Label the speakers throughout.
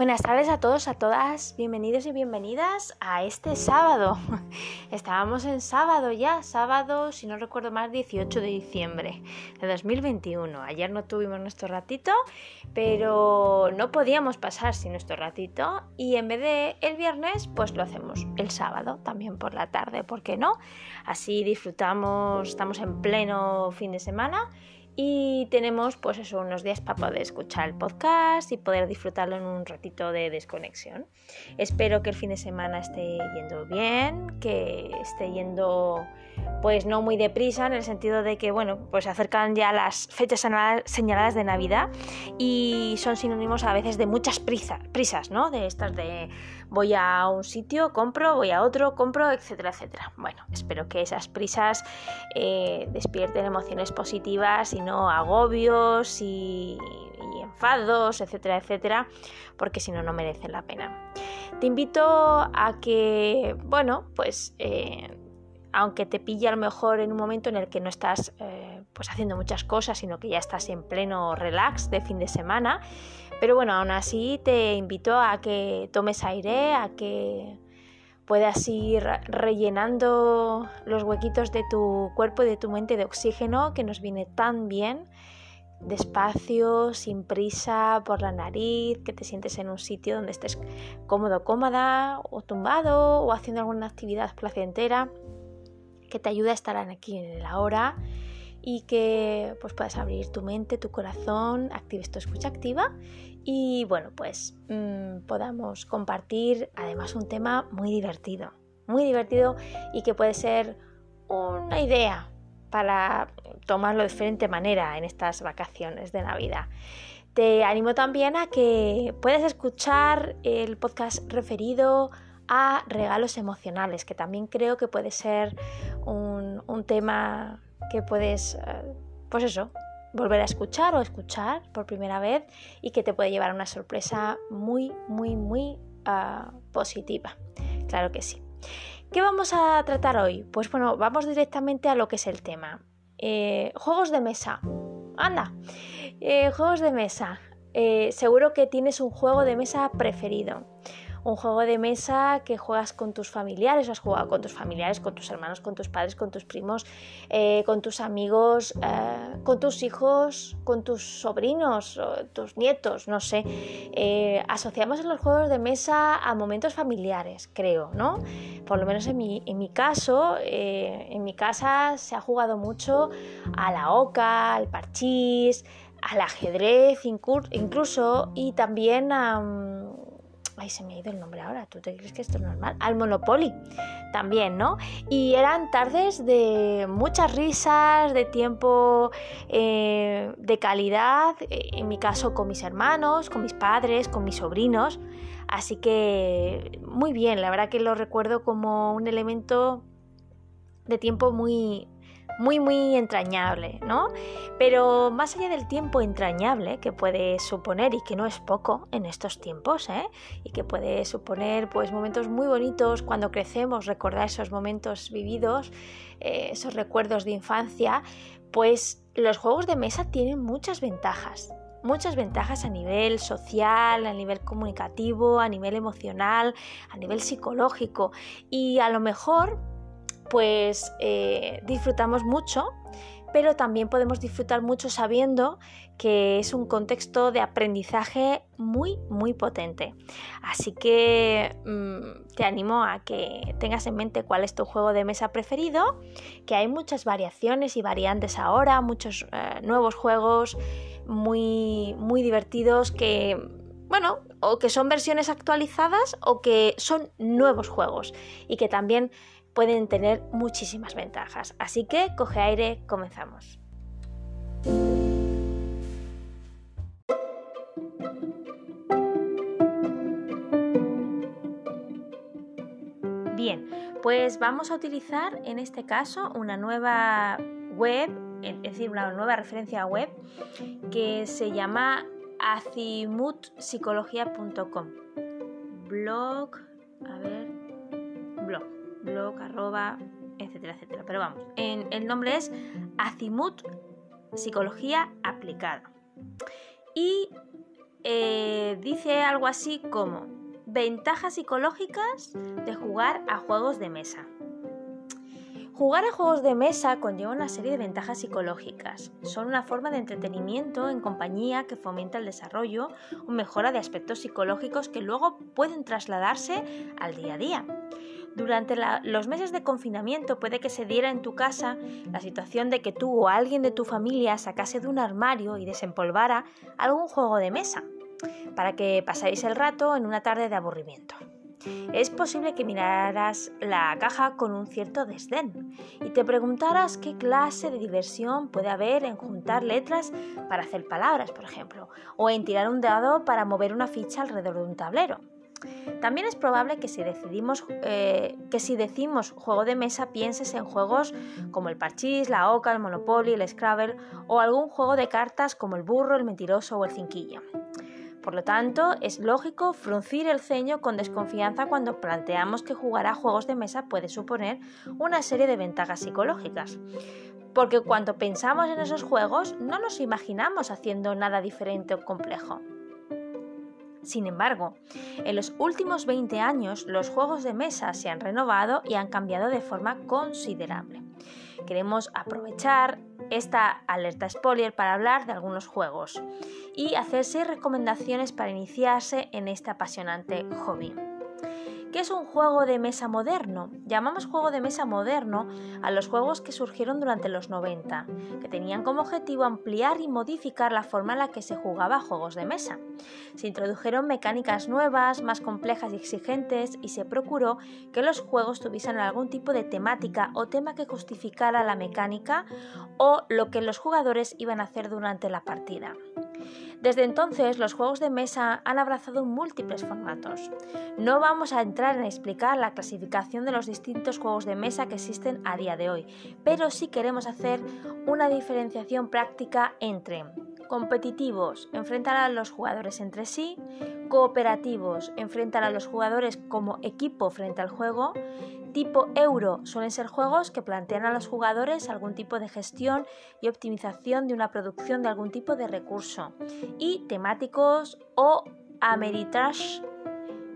Speaker 1: Buenas tardes a todos, a todas, bienvenidos y bienvenidas a este sábado. Estábamos en sábado ya, sábado, si no recuerdo más, 18 de diciembre de 2021. Ayer no tuvimos nuestro ratito, pero no podíamos pasar sin nuestro ratito y en vez de el viernes, pues lo hacemos el sábado, también por la tarde, ¿por qué no? Así disfrutamos, estamos en pleno fin de semana y tenemos pues eso, unos días para poder escuchar el podcast y poder disfrutarlo en un ratito de desconexión. Espero que el fin de semana esté yendo bien, que esté yendo pues no muy deprisa en el sentido de que bueno, pues se acercan ya las fechas señaladas de Navidad y son sinónimos a veces de muchas prisas, prisas, ¿no? De estas de voy a un sitio, compro, voy a otro, compro, etcétera, etcétera. Bueno, espero que esas prisas eh, despierten emociones positivas y no agobios y, enfados, etcétera, etcétera, porque si no, no merecen la pena. Te invito a que, bueno, pues... Eh, aunque te pille a lo mejor en un momento en el que no estás eh, pues haciendo muchas cosas, sino que ya estás en pleno relax de fin de semana, pero bueno, aún así te invito a que tomes aire, a que puedas ir rellenando los huequitos de tu cuerpo y de tu mente de oxígeno que nos viene tan bien, despacio, sin prisa, por la nariz, que te sientes en un sitio donde estés cómodo, cómoda, o tumbado, o haciendo alguna actividad placentera que te ayude a estar aquí en el ahora y que pues puedas abrir tu mente, tu corazón, actives tu escucha activa y bueno, pues mm, podamos compartir además un tema muy divertido, muy divertido y que puede ser una idea para tomarlo de diferente manera en estas vacaciones de Navidad. Te animo también a que puedas escuchar el podcast referido a regalos emocionales, que también creo que puede ser un, tema que puedes, eh, pues eso, volver a escuchar o escuchar por primera vez y que te puede llevar a una sorpresa muy, muy, muy ah, positiva. Claro que sí. ¿Qué vamos a tratar hoy? Pues bueno, vamos directamente a lo que es el tema. Eh, juegos de mesa. Anda, eh, juegos de mesa. seguro que tienes un juego de mesa preferido un juego de mesa que juegas con tus familiares, has jugado con tus familiares, con tus hermanos, con tus padres, con tus primos, eh, con tus amigos, eh, con tus hijos, con tus sobrinos, tus nietos, no sé. Eh, asociamos en los juegos de mesa a momentos familiares, creo, ¿no? Por lo menos en mi, en mi caso, en mi casa se ha jugado mucho a la oca, al parchís, al ajedrez incluso y también a ay, se me ha ido el nombre ahora, ¿tú te crees que esto es normal? Al Monopoly también, ¿no? Y eran tardes de muchas risas, de tiempo eh, de calidad, eh, en mi caso con mis hermanos, con mis padres, con mis sobrinos. Así que muy bien, la verdad que lo recuerdo como un elemento de tiempo muy, muy, muy entrañable, ¿no? Pero más allá del tiempo entrañable que puede suponer, y que no es poco en estos tiempos, ¿eh? y que puede suponer pues momentos muy bonitos cuando crecemos, recordar esos momentos vividos, eh, esos recuerdos de infancia, pues los juegos de mesa tienen muchas ventajas muchas ventajas a nivel social, a nivel comunicativo, a nivel emocional, a nivel psicológico y a lo mejor pues eh, disfrutamos mucho, pero también podemos disfrutar mucho sabiendo que es un contexto de aprendizaje muy, muy potente. Así que mm, te animo a que tengas en mente cuál es tu juego de mesa preferido, que hay muchas variaciones y variantes ahora, muchos eh, nuevos juegos muy, muy divertidos que bueno, o que son versiones actualizadas o que son nuevos juegos y que también pueden tener muchísimas ventajas. Así que coge aire, comenzamos. Bien, pues vamos a utilizar en este caso una nueva web, es decir, una nueva referencia web que se llama azimuthpsicología.com. Blog, a ver, blog arroba, etcétera, etcétera. Pero vamos, en, el nombre es Azimut Psicología Aplicada. Y eh, dice algo así como ventajas psicológicas de jugar a juegos de mesa. Jugar a juegos de mesa conlleva una serie de ventajas psicológicas. Son una forma de entretenimiento en compañía que fomenta el desarrollo o mejora de aspectos psicológicos que luego pueden trasladarse al día a día. Durante los meses de confinamiento puede que se diera en tu casa la situación de que tú o alguien de tu familia sacase de un armario y desempolvara algún juego de mesa para que pasáis el rato en una tarde de aburrimiento. Es posible que miraras la caja con un cierto desdén y te preguntaras qué clase de diversión puede haber en juntar letras para hacer palabras, por ejemplo, o en tirar un dado para mover una ficha alrededor de un tablero. También es probable que si, decidimos, eh, que si decimos juego de mesa pienses en juegos como el parchís, la oca, el monopoly, el scrabble o algún juego de cartas como el burro, el mentiroso o el cinquillo. Por lo tanto, es lógico fruncir el ceño con desconfianza cuando planteamos que jugar a juegos de mesa puede suponer una serie de ventajas psicológicas. Porque cuando pensamos en esos juegos no nos imaginamos haciendo nada diferente o complejo. Sin embargo, en los últimos 20 años los juegos de mesa se han renovado y han cambiado de forma considerable. Queremos aprovechar esta alerta spoiler para hablar de algunos juegos y hacer recomendaciones para iniciarse en este apasionante hobby. ¿Qué es un juego de mesa moderno? Llamamos juego de mesa moderno a los juegos que surgieron durante los 90, que tenían como objetivo ampliar y modificar la forma en la que se jugaba juegos de mesa. Se introdujeron mecánicas nuevas, más complejas y exigentes, y se procuró que los juegos tuviesen algún tipo de temática o tema que justificara la mecánica o lo que los jugadores iban a hacer durante la partida. Desde entonces, los juegos de mesa han abrazado múltiples formatos. No vamos a entrar en explicar la clasificación de los distintos juegos de mesa que existen a día de hoy, pero sí queremos hacer una diferenciación práctica entre competitivos, enfrentar a los jugadores entre sí, cooperativos, enfrentar a los jugadores como equipo frente al juego, tipo euro suelen ser juegos que plantean a los jugadores algún tipo de gestión y optimización de una producción de algún tipo de recurso, y temáticos o Ameritrash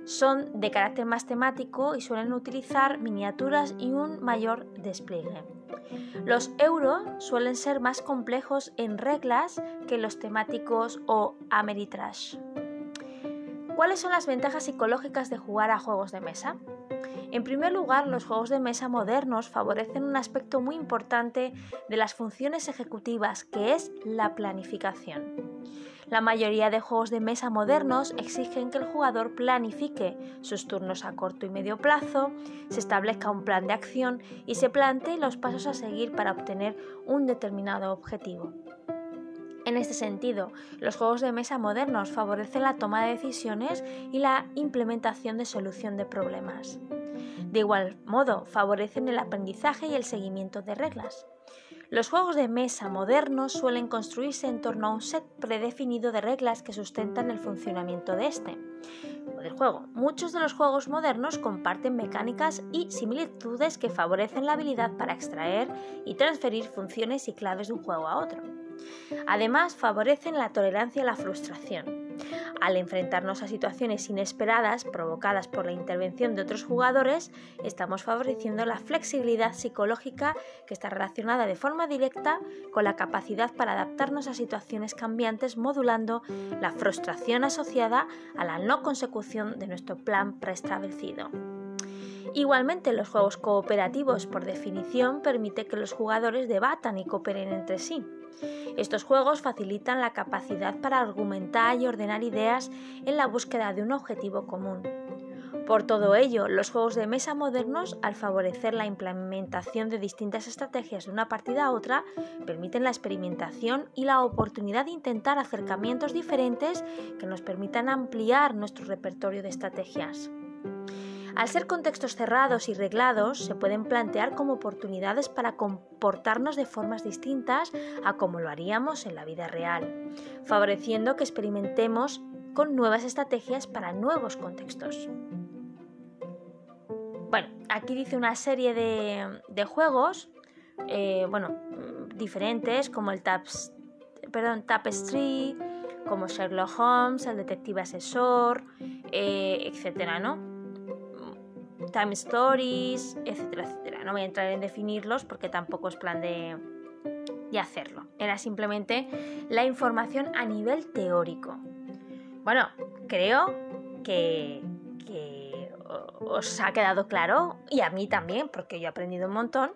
Speaker 1: son de carácter más temático y suelen utilizar miniaturas y un mayor despliegue. Los euro suelen ser más complejos en reglas que los temáticos o Ameritrash. ¿Cuáles son las ventajas psicológicas de jugar a juegos de mesa? En primer lugar, los juegos de mesa modernos favorecen un aspecto muy importante de las funciones ejecutivas, que es la planificación. La mayoría de juegos de mesa modernos exigen que el jugador planifique sus turnos a corto y medio plazo, se establezca un plan de acción y se plantee los pasos a seguir para obtener un determinado objetivo. En este sentido, los juegos de mesa modernos favorecen la toma de decisiones y la implementación de solución de problemas. De igual modo, favorecen el aprendizaje y el seguimiento de reglas. Los juegos de mesa modernos suelen construirse en torno a un set predefinido de reglas que sustentan el funcionamiento de este del juego. Muchos de los juegos modernos comparten mecánicas y similitudes que favorecen la habilidad para extraer y transferir funciones y claves de un juego a otro. Además, favorecen la tolerancia a la frustración. Al enfrentarnos a situaciones inesperadas provocadas por la intervención de otros jugadores, estamos favoreciendo la flexibilidad psicológica que está relacionada de forma directa con la capacidad para adaptarnos a situaciones cambiantes modulando la frustración asociada a la no consecución de nuestro plan preestablecido. Igualmente, los juegos cooperativos, por definición, permiten que los jugadores debatan y cooperen entre sí. Estos juegos facilitan la capacidad para argumentar y ordenar ideas en la búsqueda de un objetivo común. Por todo ello, los juegos de mesa modernos, al favorecer la implementación de distintas estrategias de una partida a otra, permiten la experimentación y la oportunidad de intentar acercamientos diferentes que nos permitan ampliar nuestro repertorio de estrategias. Al ser contextos cerrados y reglados, se pueden plantear como oportunidades para comportarnos de formas distintas a como lo haríamos en la vida real, favoreciendo que experimentemos con nuevas estrategias para nuevos contextos. Bueno, aquí dice una serie de, juegos, eh, bueno, diferentes, como el Taps, perdón, Tapestry, como Sherlock Holmes, el detective asesor, eh, etcétera, ¿no? Time Stories, etcétera, etcétera. No voy a entrar en definirlos porque tampoco es plan de, de hacerlo. Era simplemente la información a nivel teórico. Bueno, creo que, os ha quedado claro, y a mí también, porque yo he aprendido un montón,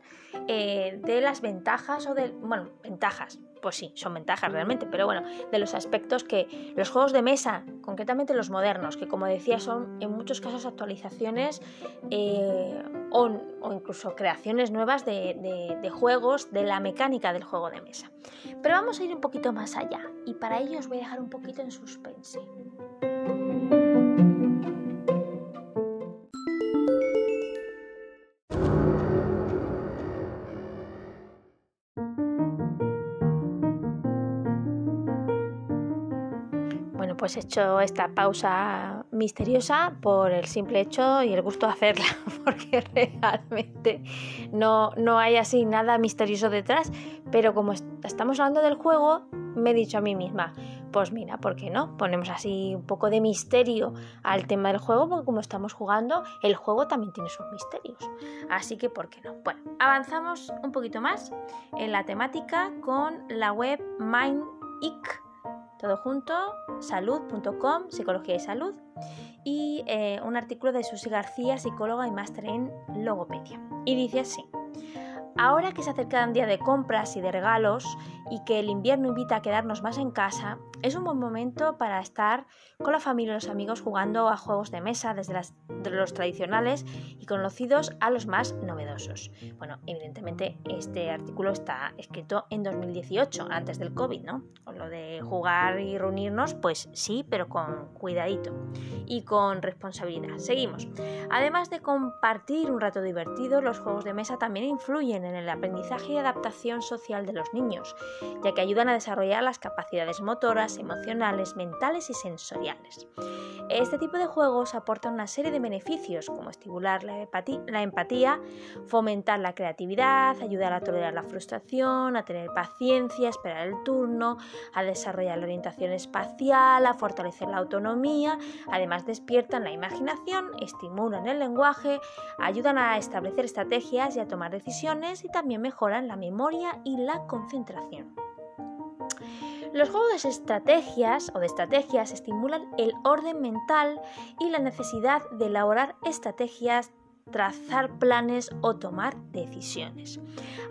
Speaker 1: eh, de las ventajas o de, bueno, ventajas, pues sí, son ventajas realmente, pero bueno, de los aspectos que los juegos de mesa, concretamente los modernos, que como decía son en muchos casos actualizaciones eh, o, incluso creaciones nuevas de, de juegos, de la mecánica del juego de mesa. Pero vamos a ir un poquito más allá y para ello os voy a dejar un poquito en suspense. Pues he hecho esta pausa misteriosa por el simple hecho y el gusto de hacerla, porque realmente no, no hay así nada misterioso detrás, pero como estamos hablando del juego, me he dicho a mí misma, pues mira, ¿por qué no? Ponemos así un poco de misterio al tema del juego, porque como estamos jugando, el juego también tiene sus misterios. Así que, ¿por qué no? Bueno, avanzamos un poquito más en la temática con la web MindIC todo junto, salud.com, psicología y salud, y eh, un artículo de Susi García, psicóloga y máster en logopedia. Y dice así. Ahora que se acerca un día de compras y de regalos y que el invierno invita a quedarnos más en casa, es un buen momento para estar con la familia y los amigos jugando a juegos de mesa desde los tradicionales y conocidos a los más novedosos. Bueno, evidentemente este artículo está escrito en 2018, antes del COVID, ¿no? Con lo de jugar y reunirnos, pues sí, pero con cuidadito y con responsabilidad. Seguimos. Además de compartir un rato divertido, los juegos de mesa también influyen en el aprendizaje y adaptación social de los niños, ya que ayudan a desarrollar las capacidades motoras, emocionales, mentales y sensoriales. Este tipo de juegos aportan una serie de beneficios como estimular la, empatía, fomentar la creatividad, ayudar a tolerar la frustración, a tener paciencia, esperar el turno, a desarrollar la orientación espacial, a fortalecer la autonomía, además despiertan la imaginación, estimulan el lenguaje, ayudan a establecer estrategias y a tomar decisiones y también mejoran la memoria y la concentración. Los juegos de estrategias o de estrategias estimulan el orden mental y la necesidad de elaborar estrategias trazar planes o tomar decisiones.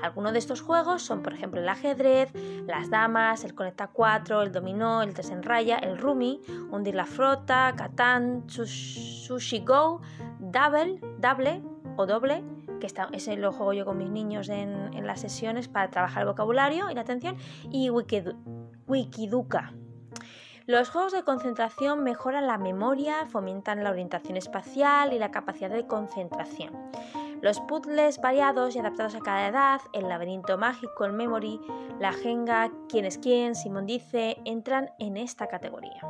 Speaker 1: Algunos de estos juegos son, por ejemplo, el ajedrez, las damas, el conecta 4, el dominó, el tres en raya, el rumi, hundir la frota, catán, sushi go, double, double o doble, que está, ese lo juego yo con mis niños en, en las sesiones para trabajar el vocabulario y la atención, y Wikiduca. Los juegos de concentración mejoran la memoria, fomentan la orientación espacial y la capacidad de concentración. Los puzzles variados y adaptados a cada edad, el laberinto mágico, el memory, la jenga, quién es quién, Simón dice, entran en esta categoría.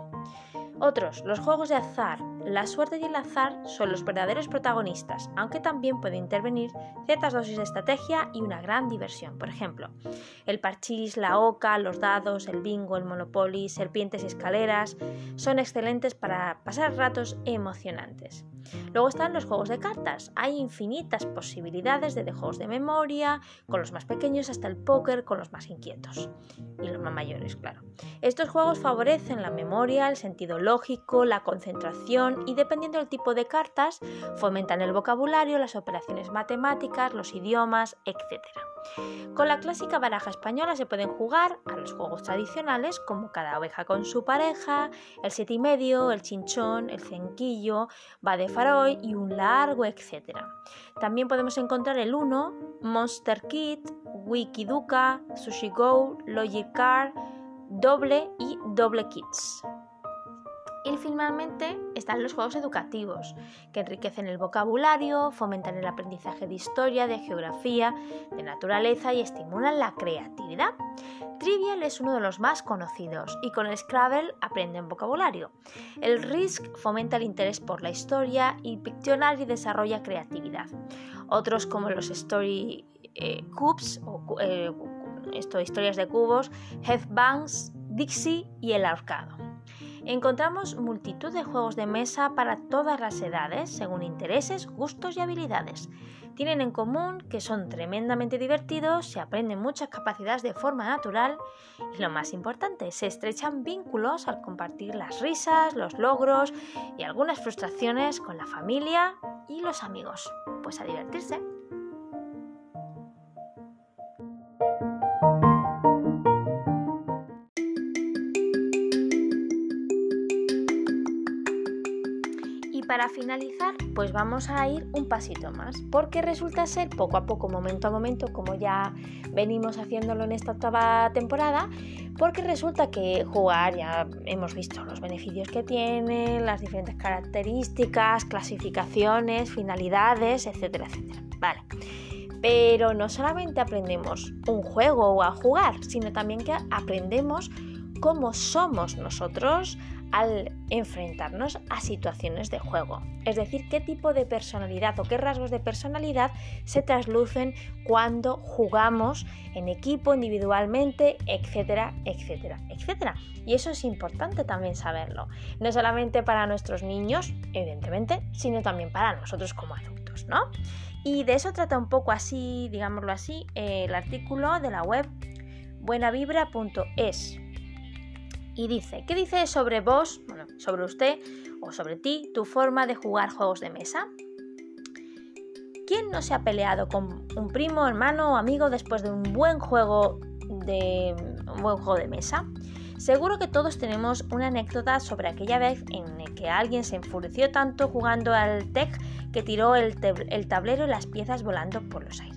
Speaker 1: Otros, los juegos de azar. La suerte y el azar son los verdaderos protagonistas, aunque también puede intervenir ciertas dosis de estrategia y una gran diversión. Por ejemplo, el parchís, la oca, los dados, el bingo, el monopoly, serpientes y escaleras son excelentes para pasar ratos emocionantes. Luego están los juegos de cartas. Hay infinitas posibilidades de juegos de memoria, con los más pequeños hasta el póker con los más inquietos y los más mayores, claro. Estos juegos favorecen la memoria, el sentido lógico, la concentración y dependiendo del tipo de cartas, fomentan el vocabulario, las operaciones matemáticas, los idiomas, etc. Con la clásica baraja española se pueden jugar a los juegos tradicionales como cada oveja con su pareja, el siete y medio, el chinchón, el cenquillo, va de faroy y un largo etcétera. También podemos encontrar el 1, Monster Kit, Wikiduca, Sushi Go, Logic Car, Doble y Doble Kits. Y finalmente están los juegos educativos, que enriquecen el vocabulario, fomentan el aprendizaje de historia, de geografía, de naturaleza y estimulan la creatividad. Trivial es uno de los más conocidos y con el Scrabble aprenden vocabulario. El Risk fomenta el interés por la historia y Pictionary desarrolla creatividad. Otros como los Story eh, Cubes o eh, historias de cubos, Headbanks, Dixie y el ahorcado. Encontramos multitud de juegos de mesa para todas las edades, según intereses, gustos y habilidades. Tienen en común que son tremendamente divertidos, se aprenden muchas capacidades de forma natural y lo más importante, se estrechan vínculos al compartir las risas, los logros y algunas frustraciones con la familia y los amigos. Pues a divertirse. Finalizar, pues vamos a ir un pasito más, porque resulta ser poco a poco, momento a momento, como ya venimos haciéndolo en esta octava temporada, porque resulta que jugar, ya hemos visto los beneficios que tiene, las diferentes características, clasificaciones, finalidades, etcétera, etcétera. Vale. Pero no solamente aprendemos un juego o a jugar, sino también que aprendemos cómo somos nosotros al enfrentarnos a situaciones de juego. Es decir, qué tipo de personalidad o qué rasgos de personalidad se traslucen cuando jugamos en equipo, individualmente, etcétera, etcétera, etcétera. Y eso es importante también saberlo. No solamente para nuestros niños, evidentemente, sino también para nosotros como adultos, ¿no? Y de eso trata un poco así, digámoslo así, el artículo de la web buenavibra.es y dice, ¿qué dice sobre vos, bueno, sobre usted o sobre ti, tu forma de jugar juegos de mesa? ¿Quién no se ha peleado con un primo, hermano o amigo después de un buen juego de juego de mesa? Seguro que todos tenemos una anécdota sobre aquella vez en que alguien se enfureció tanto jugando al tech que tiró el, el tablero y las piezas volando por los aires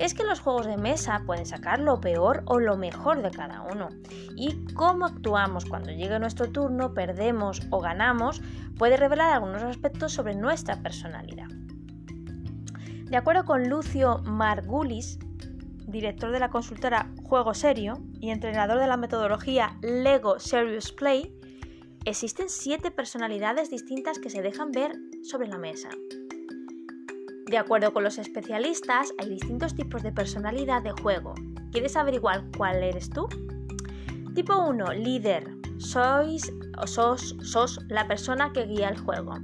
Speaker 1: es que los juegos de mesa pueden sacar lo peor o lo mejor de cada uno. Y cómo actuamos cuando llegue nuestro turno, perdemos o ganamos, puede revelar algunos aspectos sobre nuestra personalidad. De acuerdo con Lucio Margulis, director de la consultora Juego Serio y entrenador de la metodología Lego Serious Play, existen siete personalidades distintas que se dejan ver sobre la mesa. De acuerdo con los especialistas, hay distintos tipos de personalidad de juego. ¿Quieres averiguar cuál eres tú? Tipo 1, líder. Sois o sos, sos la persona que guía el juego.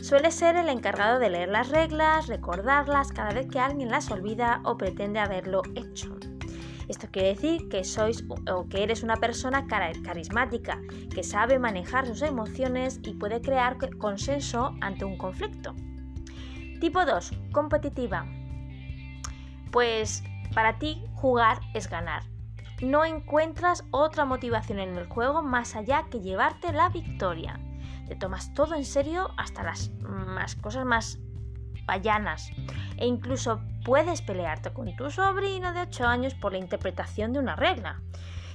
Speaker 1: Suele ser el encargado de leer las reglas, recordarlas cada vez que alguien las olvida o pretende haberlo hecho. Esto quiere decir que sois o que eres una persona carismática, que sabe manejar sus emociones y puede crear consenso ante un conflicto. Tipo 2. Competitiva. Pues para ti jugar es ganar. No encuentras otra motivación en el juego más allá que llevarte la victoria. Te tomas todo en serio hasta las cosas más payanas. E incluso puedes pelearte con tu sobrino de 8 años por la interpretación de una regla.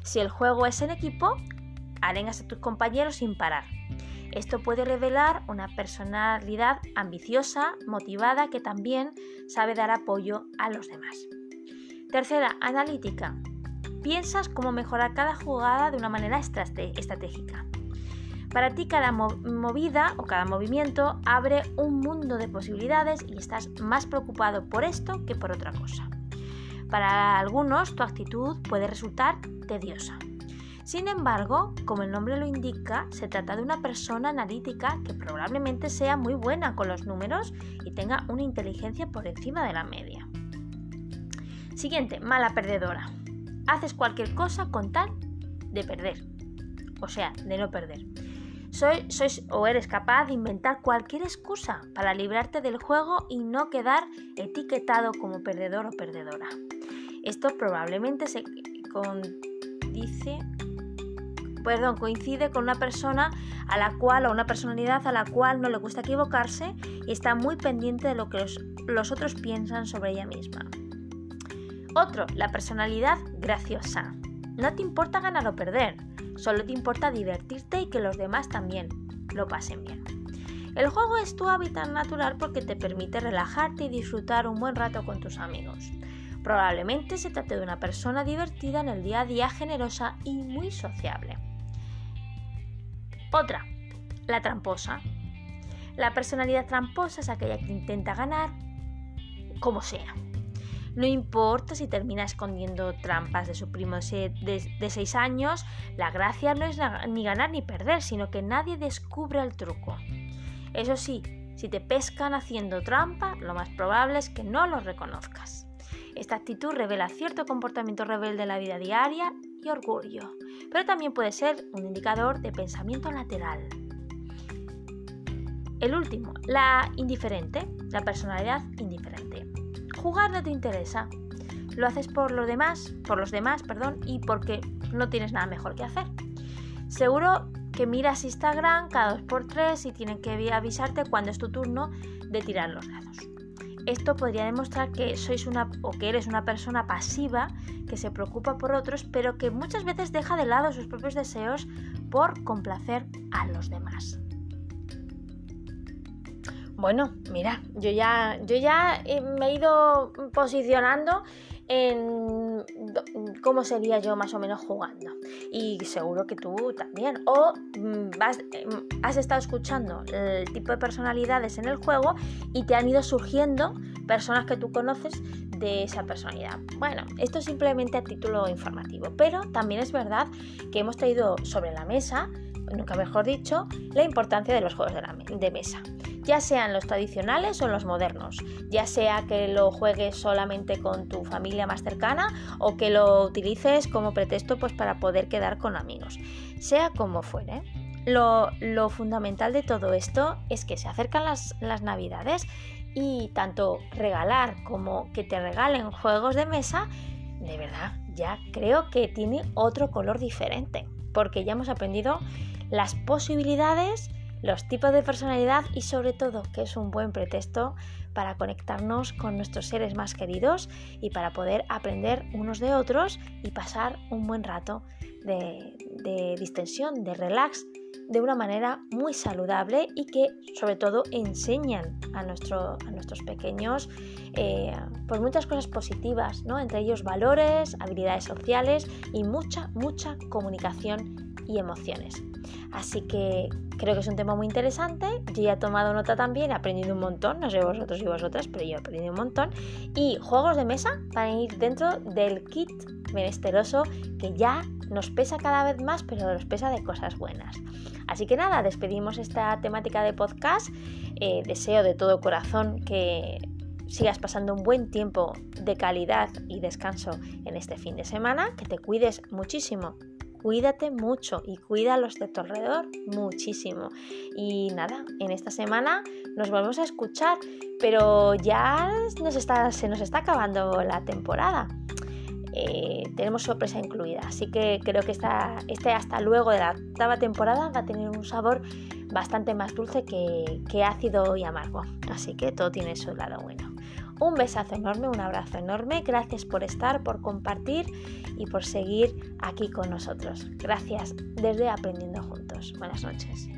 Speaker 1: Si el juego es en equipo, arengas a tus compañeros sin parar. Esto puede revelar una personalidad ambiciosa, motivada, que también sabe dar apoyo a los demás. Tercera, analítica. Piensas cómo mejorar cada jugada de una manera estratégica. Para ti cada movida o cada movimiento abre un mundo de posibilidades y estás más preocupado por esto que por otra cosa. Para algunos tu actitud puede resultar tediosa. Sin embargo, como el nombre lo indica, se trata de una persona analítica que probablemente sea muy buena con los números y tenga una inteligencia por encima de la media. Siguiente, mala perdedora. Haces cualquier cosa con tal de perder. O sea, de no perder. Sois o eres capaz de inventar cualquier excusa para librarte del juego y no quedar etiquetado como perdedor o perdedora. Esto probablemente se dice perdón, coincide con una persona a la cual o una personalidad a la cual no le gusta equivocarse y está muy pendiente de lo que los, otros piensan sobre ella misma. Otro, la personalidad graciosa. No te importa ganar o perder, solo te importa divertirte y que los demás también lo pasen bien. El juego es tu hábitat natural porque te permite relajarte y disfrutar un buen rato con tus amigos. Probablemente se trate de una persona divertida en el día a día, generosa y muy sociable. Otra, la tramposa. La personalidad tramposa es aquella que intenta ganar como sea. No importa si termina escondiendo trampas de su primo de 6 años, la gracia no es ni ganar ni perder, sino que nadie descubre el truco. Eso sí, si te pescan haciendo trampa, lo más probable es que no lo reconozcas. Esta actitud revela cierto comportamiento rebelde en la vida diaria y orgullo, pero también puede ser un indicador de pensamiento lateral. El último, la indiferente, la personalidad indiferente. Jugar no te interesa. Lo haces por los demás, por los demás, perdón, y porque no tienes nada mejor que hacer. Seguro que miras Instagram cada dos por tres y tienen que avisarte cuando es tu turno de tirar los dados. Esto podría demostrar que sois una o que eres una persona pasiva que se preocupa por otros, pero que muchas veces deja de lado sus propios deseos por complacer a los demás. Bueno, mira, yo ya, yo ya me he ido posicionando en cómo sería yo más o menos jugando. Y seguro que tú también. O mm, em, has estado escuchando el tipo de personalidades en el juego y te han ido surgiendo personas que tú conoces de esa personalidad. Bueno, esto es simplemente a título informativo, pero también es verdad que hemos traído sobre la mesa, nunca mejor dicho, la importancia de los juegos de mesa ya sean los tradicionales o los modernos, ya sea que lo juegues solamente con tu familia más cercana o que lo utilices como pretexto pues, para poder quedar con amigos. Sea como fuere, lo, fundamental de todo esto es que se acercan las, las navidades y tanto regalar como que te regalen juegos de mesa, de verdad, ya creo que tiene otro color diferente, porque ya hemos aprendido las posibilidades los tipos de personalidad y sobre todo que es un buen pretexto para conectarnos con nuestros seres más queridos y para poder aprender unos de otros y pasar un buen rato de, distensión, de relax, de una manera muy saludable y que sobre todo enseñan a, a nuestros pequeños eh, pues muchas cosas positivas, ¿no? entre ellos valores, habilidades sociales y mucha, mucha comunicación y emociones. Así que creo que es un tema muy interesante. Yo ya he tomado nota también, he aprendido un montón, no sé vosotros y vosotras, pero yo he aprendido un montón. Y juegos de mesa van a ir dentro del kit menesteroso que ya nos pesa cada vez más, pero nos pesa de cosas buenas. Así que nada, despedimos esta temática de podcast. Eh, deseo de todo corazón que sigas pasando un buen tiempo de calidad y descanso en este fin de semana, que te cuides muchísimo cuídate mucho y cuida a los de tu alrededor muchísimo. Y nada, en esta semana nos volvemos a escuchar, pero ya se nos está acabando la temporada. Eh, tenemos sorpresa incluida, así que creo que esta, este hasta luego de la octava temporada va a tener un sabor bastante más dulce que, que ácido y amargo. Así que todo tiene su lado bueno. Un besazo enorme, un abrazo enorme. Gracias por estar, por compartir y por seguir aquí con nosotros. Gracias desde Aprendiendo Juntos. Buenas noches.